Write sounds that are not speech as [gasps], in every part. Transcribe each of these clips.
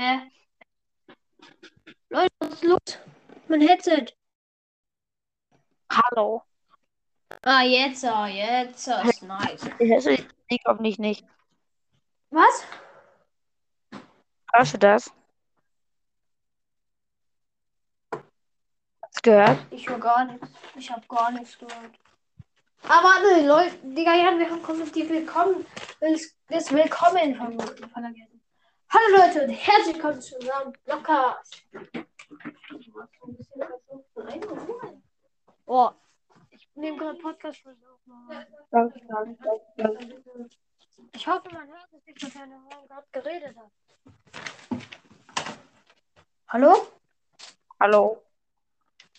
Hä? Leute, was ist los? Mein Headset. Hallo. Ah, jetzt, ah, jetzt ah, ist nice. Ich höre die hoffentlich nicht. Was? Hörst du das? Hast du gehört? Ich höre gar nichts. Ich habe gar nichts gehört. Aber warte, Leute, Digga, ja, wir haben kommen die Willkommen, das Willkommen vergessen. Hallo Leute und herzlich willkommen zu unserem Podcast. Oh, ich nehme gerade Podcast auf. Ich hoffe, man hört es nicht, dass er gerade geredet hat. Hallo? Hallo.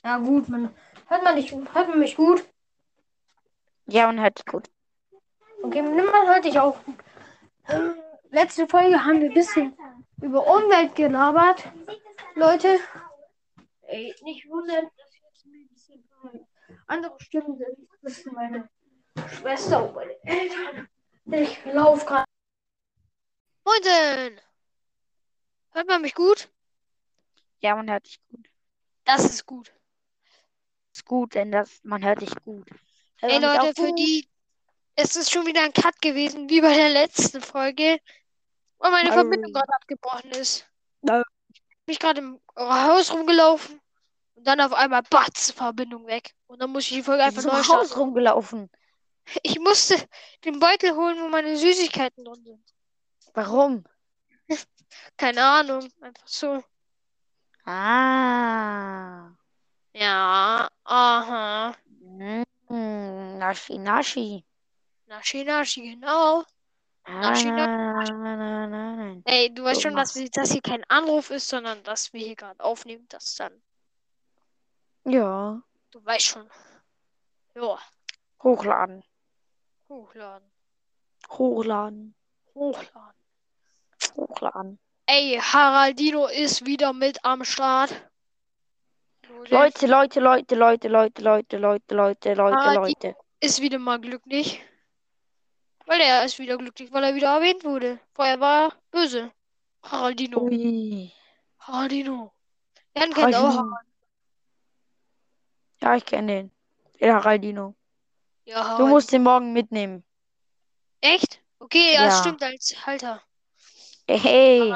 Ja gut, man hört man dich, hört man mich gut? Ja, und hört sich gut. Okay, nimm mal hört dich auch gut. Letzte Folge haben wir ein bisschen über Umwelt gelabert. Leute, ey, nicht wundern, dass jetzt ein bisschen andere Stimmen sind. Das ist meine Schwester und meine Eltern. Ich laufe gerade. Moin! Hört man mich gut? Ja, man hört dich gut. Das ist gut. Ist gut, denn das, man hört dich gut. Hört Ey man mich Leute, für gut? die. Es ist schon wieder ein Cut gewesen, wie bei der letzten Folge. Weil meine Oh. Verbindung gerade abgebrochen ist. Oh. Ich bin gerade im Haus rumgelaufen. Und dann auf einmal Batz, Verbindung weg. Und dann muss ich die Folge einfach neu Haus starten. rumgelaufen. [laughs] Ich musste den Beutel holen, wo meine Süßigkeiten drin sind. Warum? [laughs] Keine Ahnung. Einfach so. Ah. Ja, aha. Mm, naschi, naschi. Naschi, naschi, genau. Na, na, na. Ey, du weißt schon, dass das hier kein Anruf ist, sondern dass wir hier gerade aufnehmen. Das dann. Ja. Du weißt schon. Ja, Hochladen. hochladen. Hochladen. Hochladen. Hochladen. Ey, Haraldino ist wieder mit am Start. Leute, Leute, Leute, Leute, Leute, Leute, Leute, Leute, Leute, Leute. Ist wieder mal glücklich. Weil er ist wieder glücklich, weil er wieder erwähnt wurde. Vorher war er böse. Haraldino. Ui. Haraldino. Jan kennt auch. Haraldino. Ja, ich kenne den. Den Haraldino. Ja, Du Haraldino. musst den morgen mitnehmen. Echt? Okay, ja, das Ja. stimmt als Halter. Hey, hey.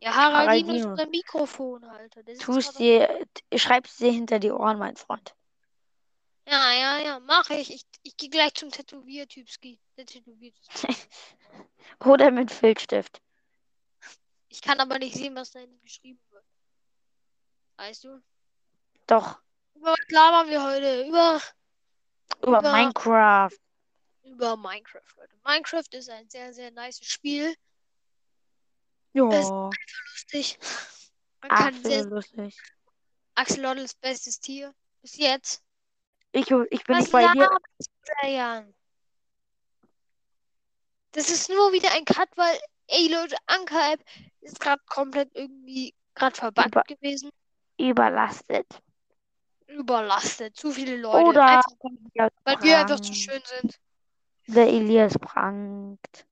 Ja, Haraldino ist Haraldino. unser Mikrofonhalter. Tust dir, schreibst dir hinter die Ohren, mein Freund. Ja, ja, ja, mache ich. Ich, ich gehe gleich zum Tätowiertypski. Der Tätowiertyp. [laughs] Oder mit Filzstift. Ich kann aber nicht sehen, was da hinten geschrieben wird. Weißt du? Doch. Über was labern wir heute? Über, Über Über- Minecraft. über Minecraft, Leute. Minecraft ist ein sehr, sehr nice Spiel. Ja. Lustig. Man kann Absolut sehr, lustig. Axolotls bestes Tier. Bis jetzt. Ich, ich bin Was nicht bei dir. Jan? Das ist nur wieder ein Cut, weil, ey Leute, Anker-App ist gerade komplett irgendwie gerade verbuggt Über- gewesen. Überlastet. Überlastet. Zu viele Leute. Oder Einfach, weil wir einfach zu schön sind. Der Elias prankt.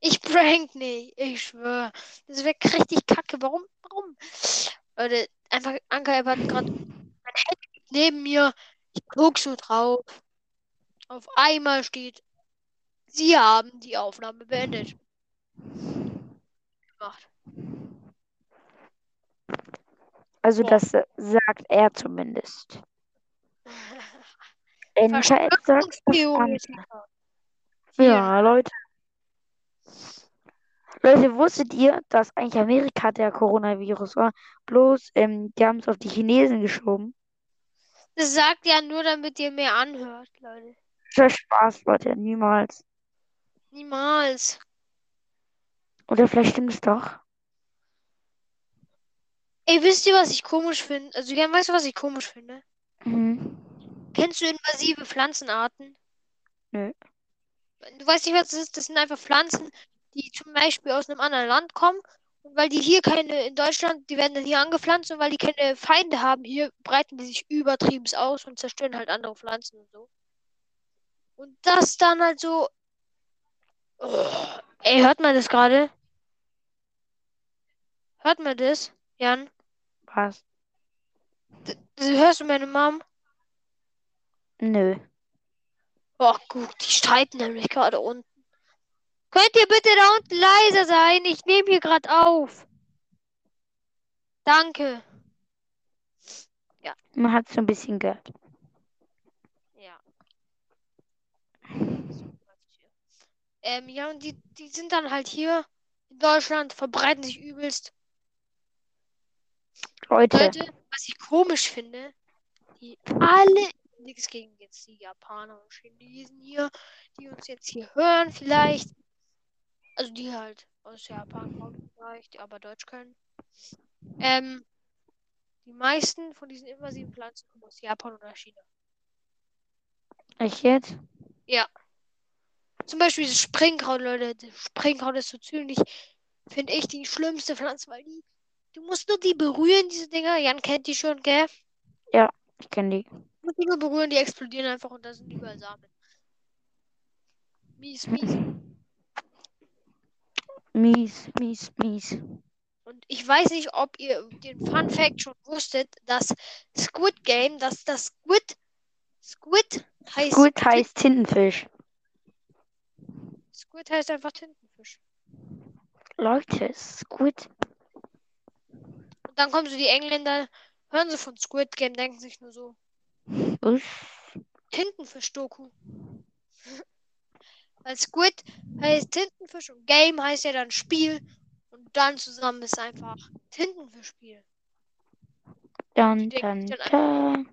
Ich prank nicht, ich schwöre. Das wäre richtig kacke. Warum? Warum? Leute, einfach Anker-App hat gerade mein neben mir. Ich guck so drauf. Auf einmal steht, Sie haben die Aufnahme beendet. Gemacht. Also Boah. das sagt er zumindest. [laughs] Sagt das. Ja, Leute. Leute, wusstet ihr, dass eigentlich Amerika der Coronavirus war? Bloß, ähm, die haben es auf die Chinesen geschoben. Das sagt ja nur, damit ihr mehr anhört, Leute. Ist Spaß, Leute, niemals. Niemals. Oder vielleicht stimmt es doch. Ey, wisst ihr, was ich komisch finde? Also, Jan, weißt du, was ich komisch finde? Mhm. Kennst du invasive Pflanzenarten? Nö. Du weißt nicht, was das ist? Das sind einfach Pflanzen, die zum Beispiel aus einem anderen Land kommen. Weil die hier keine, in Deutschland, die werden dann hier angepflanzt und weil die keine Feinde haben, hier breiten die sich übertrieben aus und zerstören halt andere Pflanzen und so. Und das dann halt so Oh, ey, hört man das gerade? Hört man das, Jan? Was? D hörst du meine Mom? Nö. Oh, gut, die streiten nämlich gerade unten. Könnt ihr bitte da unten leiser sein? Ich nehme hier gerade auf. Danke. Man hat so ein bisschen gehört. Ja. Ähm, ja, und die, die sind dann halt hier in Deutschland, verbreiten sich übelst. Leute, Leute, was ich komisch finde, die alle, nichts gegen jetzt die Japaner und Chinesen hier, die uns jetzt hier hören vielleicht. Also die halt aus Japan kommen vielleicht, die aber Deutsch können. Ähm, die meisten von diesen invasiven Pflanzen kommen aus Japan oder China. echt jetzt? Zum Beispiel das Springkraut, Leute. Das Springkraut ist so ziemlich, finde ich, die schlimmste Pflanze, weil die, du musst nur die berühren, diese Dinger. Jan kennt die schon, gell? Ich kenne die. Du musst die nur berühren, die explodieren einfach und da sind überall Samen. Mies, mies. Mies, mies, mies. Und ich weiß nicht, ob ihr den Fun Fact schon wusstet, dass Squid Game, dass das Squid, Squid heißt, Gut heißt Tintenfisch. Squid heißt einfach Tintenfisch. Leute, Squid. Und dann kommen so die Engländer, hören sie von Squid Game, denken sich nur so. Tintenfisch-Doku. Weil Squid heißt Tintenfisch und Game heißt ja dann Spiel. Und dann zusammen ist einfach Tintenfischspiel. Dann, dann, dann.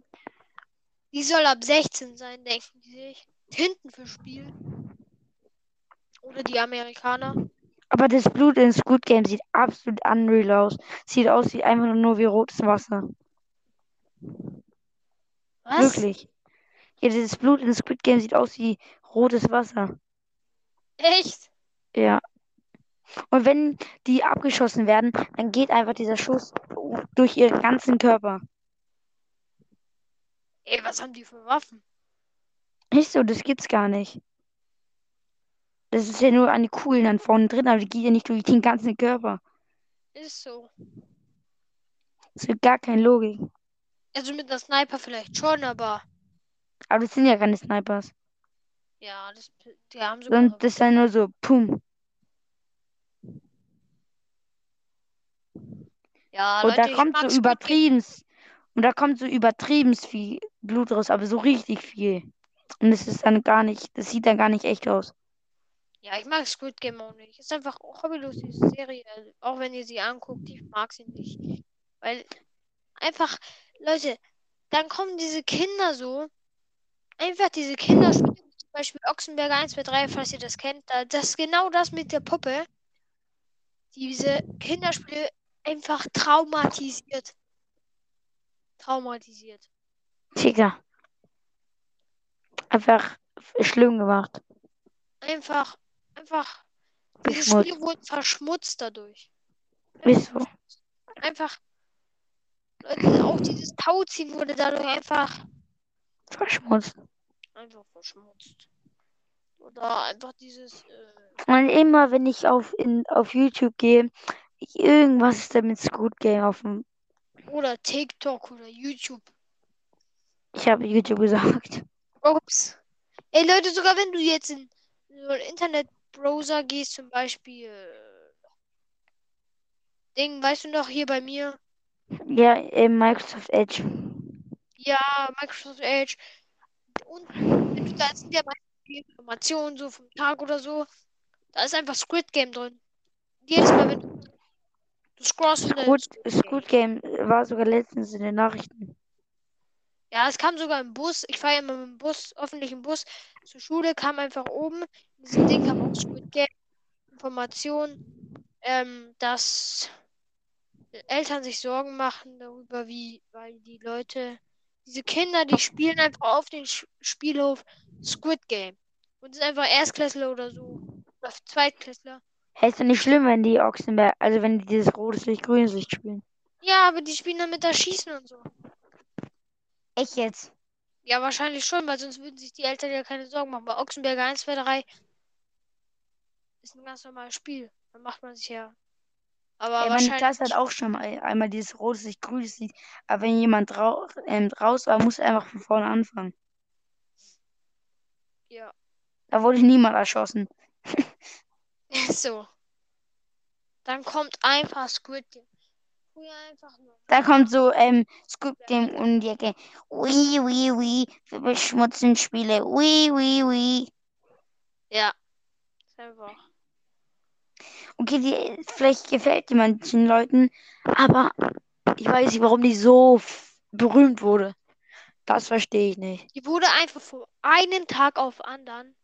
Die soll ab 16 sein, denken die sich. Tintenfischspiel. Oder die Amerikaner. Aber das Blut in Squid Game sieht absolut unreal aus. Sieht aus wie einfach nur wie rotes Wasser. Was? Wirklich. Ja, das Blut in Squid Game sieht aus wie rotes Wasser. Echt? Ja. Und wenn die abgeschossen werden, dann geht einfach dieser Schuss durch ihren ganzen Körper. Ey, was haben die für Waffen? Nicht so, das gibt's gar nicht. Das ist ja nur an die Kugeln dann vorne drin, aber die geht ja nicht durch den ganzen Körper. Ist so. Das hat gar keine Logik. Also mit einer Sniper vielleicht schon, aber Aber das sind ja keine Snipers. Ja, das, die haben sogar. Sondern das ist ja nur so, pum. Ja, Und Leute, da kommt so Squid Game. übertrieben. Und da kommt so übertrieben viel Blut raus, aber so richtig viel. Und das ist dann gar nicht, das sieht dann gar nicht echt aus. Ja, ich mag Squid Game auch nicht. Ist einfach hobbylos, diese Serie. Auch wenn ihr sie anguckt, ich mag sie nicht. Weil einfach, Leute, dann kommen diese Kinder so. Einfach diese Kinder spielen Beispiel Ochsenberger 1, 2, 3, falls ihr das kennt. Da, das ist genau das mit der Puppe. Diese Kinderspiele einfach traumatisiert. Traumatisiert. Digga. Einfach schlimm gemacht. Einfach, einfach. Diese. Spiele wurden verschmutzt dadurch. Wieso? Einfach. Auch dieses Tauziehen wurde dadurch einfach, Verschmutzt. Einfach verschmutzt. Oder einfach dieses. Äh, Und immer, wenn ich auf, in, auf YouTube gehe, irgendwas ist da mit Squid Game auf dem. oder TikTok oder YouTube. Ich habe YouTube gesagt. Ups. Ey Leute, sogar wenn du jetzt in so einen Internetbrowser gehst, zum Beispiel. äh, Ding, weißt du noch, hier bei mir? Ja, äh, Microsoft Edge. Ja, Microsoft Edge. Und da sind ja meistens die Informationen so vom Tag oder so. Da ist einfach Squid Game drin. Jedes Mal, wenn du, du scrollst Squid, Squid Game war sogar letztens in den Nachrichten. Ja, es kam sogar im Bus. Ich fahre ja immer mit dem Bus, öffentlichen Bus zur Schule, kam einfach oben. In diesem Ding kam auch Squid Game Information, ähm, dass Eltern sich Sorgen machen darüber, wie, weil die Leute, diese Kinder, die spielen einfach auf Sch Spielhof Squid Game. Und ist einfach Erstklässler oder so. Oder Zweitklässler. Hey, ist doch nicht schlimm, wenn die Ochsenberg, also wenn die dieses rotes Licht, grünes Licht spielen. Ja, aber die spielen dann mit da Schießen und so. Echt jetzt? Ja, wahrscheinlich schon, weil sonst würden sich die Eltern ja keine Sorgen machen. Bei Ochsenberger 1, 2, 3 ist ein ganz normales Spiel. Dann macht man sich ja. Aber Ey, meine. Klasse hat auch schon mal einmal dieses rotes Licht, grünes Licht. Aber wenn jemand rau ähm, raus war, muss er einfach von vorne anfangen. Ja. Da wurde niemand erschossen. [laughs] So. Dann kommt einfach Squid Game. Da kommt so ähm, Squid Game um die Ecke. Ui, ui, ui. Wir beschmutzen Spiele. Ui, ui, ui. Ja. Einfach. Okay, die, vielleicht gefällt die manchen Leuten, aber ich weiß nicht, warum die so berühmt wurde. Das verstehe ich nicht. Die wurde einfach von einem Tag auf anderen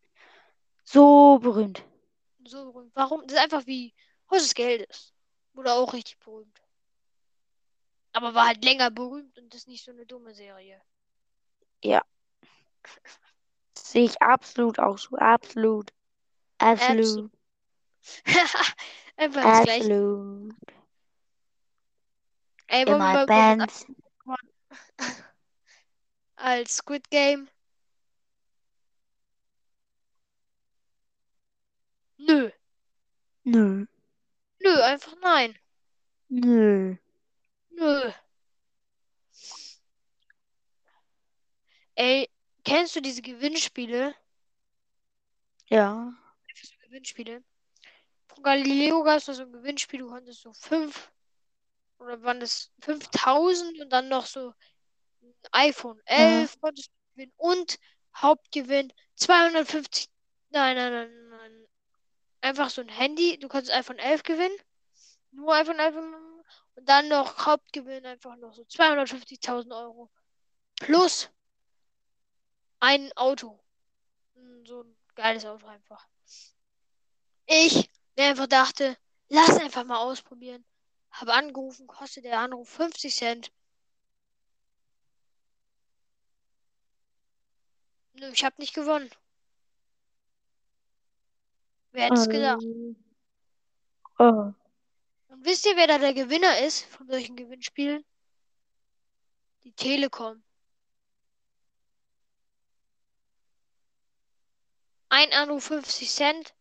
So berühmt. so berühmt. Warum? Das ist einfach wie Haus des Geldes. Wurde auch richtig berühmt. Aber war halt länger berühmt und ist nicht so eine dumme Serie. Sehe ich absolut auch so. Absolut. Absolut. [laughs] einfach das gleiche. Ey, wollen wir mal band. [laughs] als Squid Game? Nö. Nö. Nö, einfach nein. Nö. Nö. Ey, kennst du diese Gewinnspiele? Ja. Gewinnspiele. Galileo gab es so ein Gewinnspiel, du konntest so fünf oder waren das 5000 und dann noch so ein iPhone 11 konntest du gewinnen und Hauptgewinn 250. Nein, nein, nein, nein. Einfach so ein Handy. Du konntest iPhone 11 gewinnen. Nur iPhone 11 und dann noch Hauptgewinn einfach noch so 250.000 Euro. Plus ein Auto. Mm, So ein geiles Auto einfach. Ich mir einfach dachte, lass einfach mal ausprobieren. Habe angerufen, kostet der Anruf 50 Cent. Nö, ich habe nicht gewonnen. Wer hätte es gedacht? Oh. Und wisst ihr, wer da der Gewinner ist von solchen Gewinnspielen? Die Telekom. Ein Anruf 50 Cent.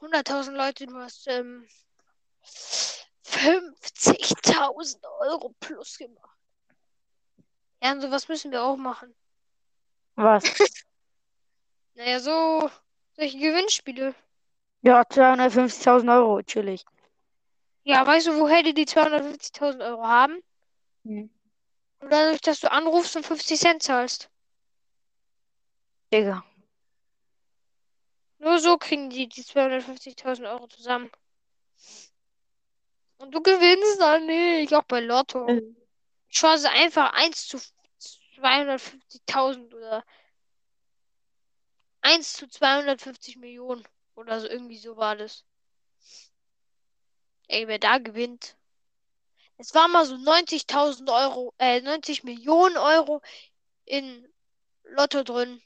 100.000 Leute, du hast ähm, 50.000 Euro plus gemacht. Ja, und sowas müssen wir auch machen. Was? [laughs] Naja, so solche Gewinnspiele. Ja, 250.000 Euro, chillig. Ja, weißt du, woher die die 250.000 Euro haben? Hm. Nur dadurch, dass du anrufst und 50 Cent zahlst. Digga. Nur so kriegen die die 250.000 Euro zusammen. Und du gewinnst dann nicht, auch bei Lotto. Mhm. Chance einfach 1 zu 250.000 oder 1 zu 250 Millionen oder so, irgendwie so war das. Ey, wer da gewinnt. Es war mal so 90.000 Euro, äh, 90 Millionen Euro in Lotto drin.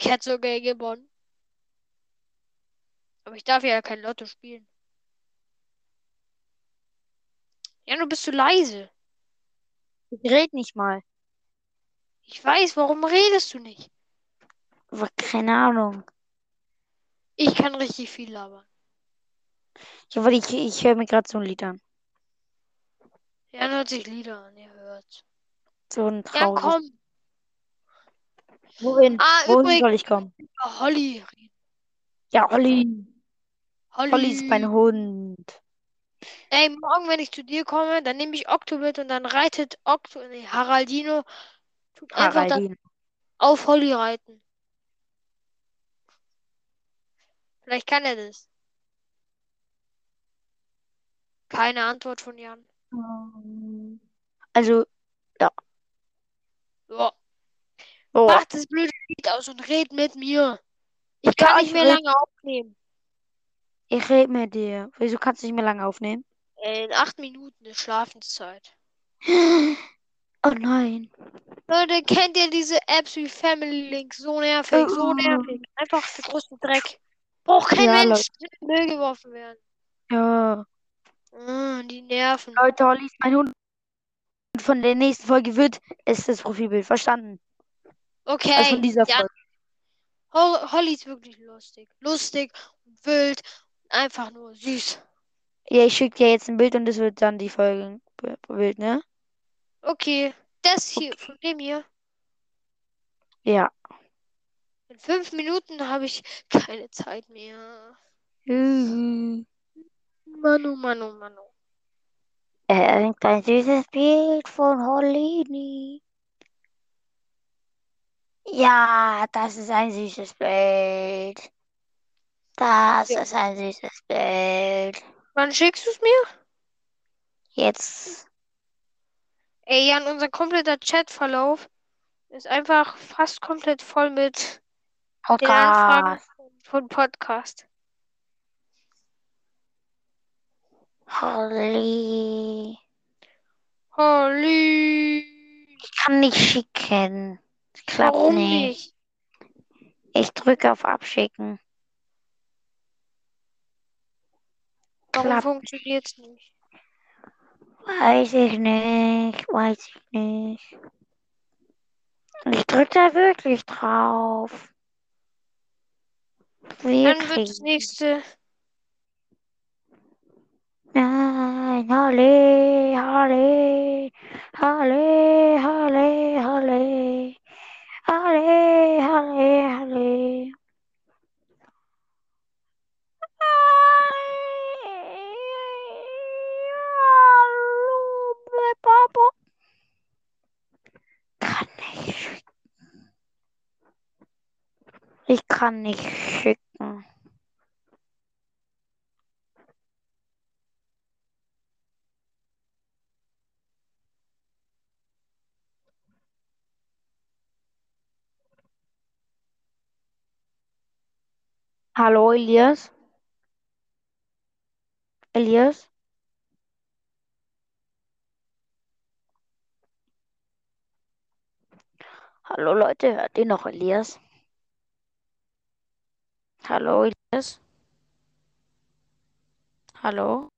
Ich hätte sogar gewonnen. Aber ich darf ja kein Lotto spielen. Ja, du bist zu leise. Ich red nicht mal. Ich weiß, warum redest du nicht? Aber keine Ahnung. Ich kann richtig viel labern. Ja, weil ich, ich höre mir gerade so ein Lied an. Ja, hört sich Lieder an, ihr hört. So ein Ja, trauriges. komm. Wohin? Ah, Wohin soll ich kommen? Holly. Ja, Olli. Holly. Olli ist mein Hund. Ey, morgen, wenn ich zu dir komme, dann nehme ich Okto mit und dann reitet Okto, nee, Haraldino, tut einfach Haraldin. auf Holly reiten. Vielleicht kann er das. Keine Antwort von Jan. Also, Ja. Oh, Mach das blöde Lied aus und red mit mir. Ich kann Ja, nicht ich mehr red- lange aufnehmen. ich rede mit dir. Wieso kannst du nicht mehr lange aufnehmen? Äh, In acht Minuten ist Schlafenszeit. [gasps] Oh nein. Leute, kennt ihr diese Apps wie Family Link? So nervig, so Oh. nervig. Einfach der größte Dreck. Braucht kein Ja, Mensch. in den Müll geworfen werden. Ja. Mm, die nerven. Leute, Olli ist mein Hund. Und von der nächsten Folge wird es das Profilbild. Verstanden? Okay. Also von dieser Jan, Folge. Ho Holly ist wirklich lustig. Lustig und wild. Einfach nur süß. Ja, ich schicke dir jetzt ein Bild und das wird dann die Folge Bild, ne? Okay, das hier, von dem hier. Ja. In fünf Minuten habe ich keine Zeit mehr. Mhm. Manu, Manu, Manu. Irgendein süßes Bild von Holini. Ja, das ist ein süßes Bild. Das Ja. ist ein süßes Bild. Wann schickst du es mir? Jetzt. Ey, Jan, unser kompletter Chatverlauf ist einfach fast komplett voll mit den Anfragen Podcast. von Podcast. Holly. Holly. Ich kann nicht schicken. Klappt Warum nicht. nicht? Ich drücke auf Abschicken. Warum Klappt. funktioniert's nicht? Weiß ich nicht. Weiß ich nicht. Ich drücke da wirklich drauf. Dann wird das Wirklich. nächste. Nein, Holly, Holly, Holly, Holly, Holly, Holly, Holly. Papa. Kann nicht schicken. Ich kann nicht schicken. Hallo, Elias? Elias? Hallo Leute, hört ihr noch Elias? Hallo Elias? Hallo?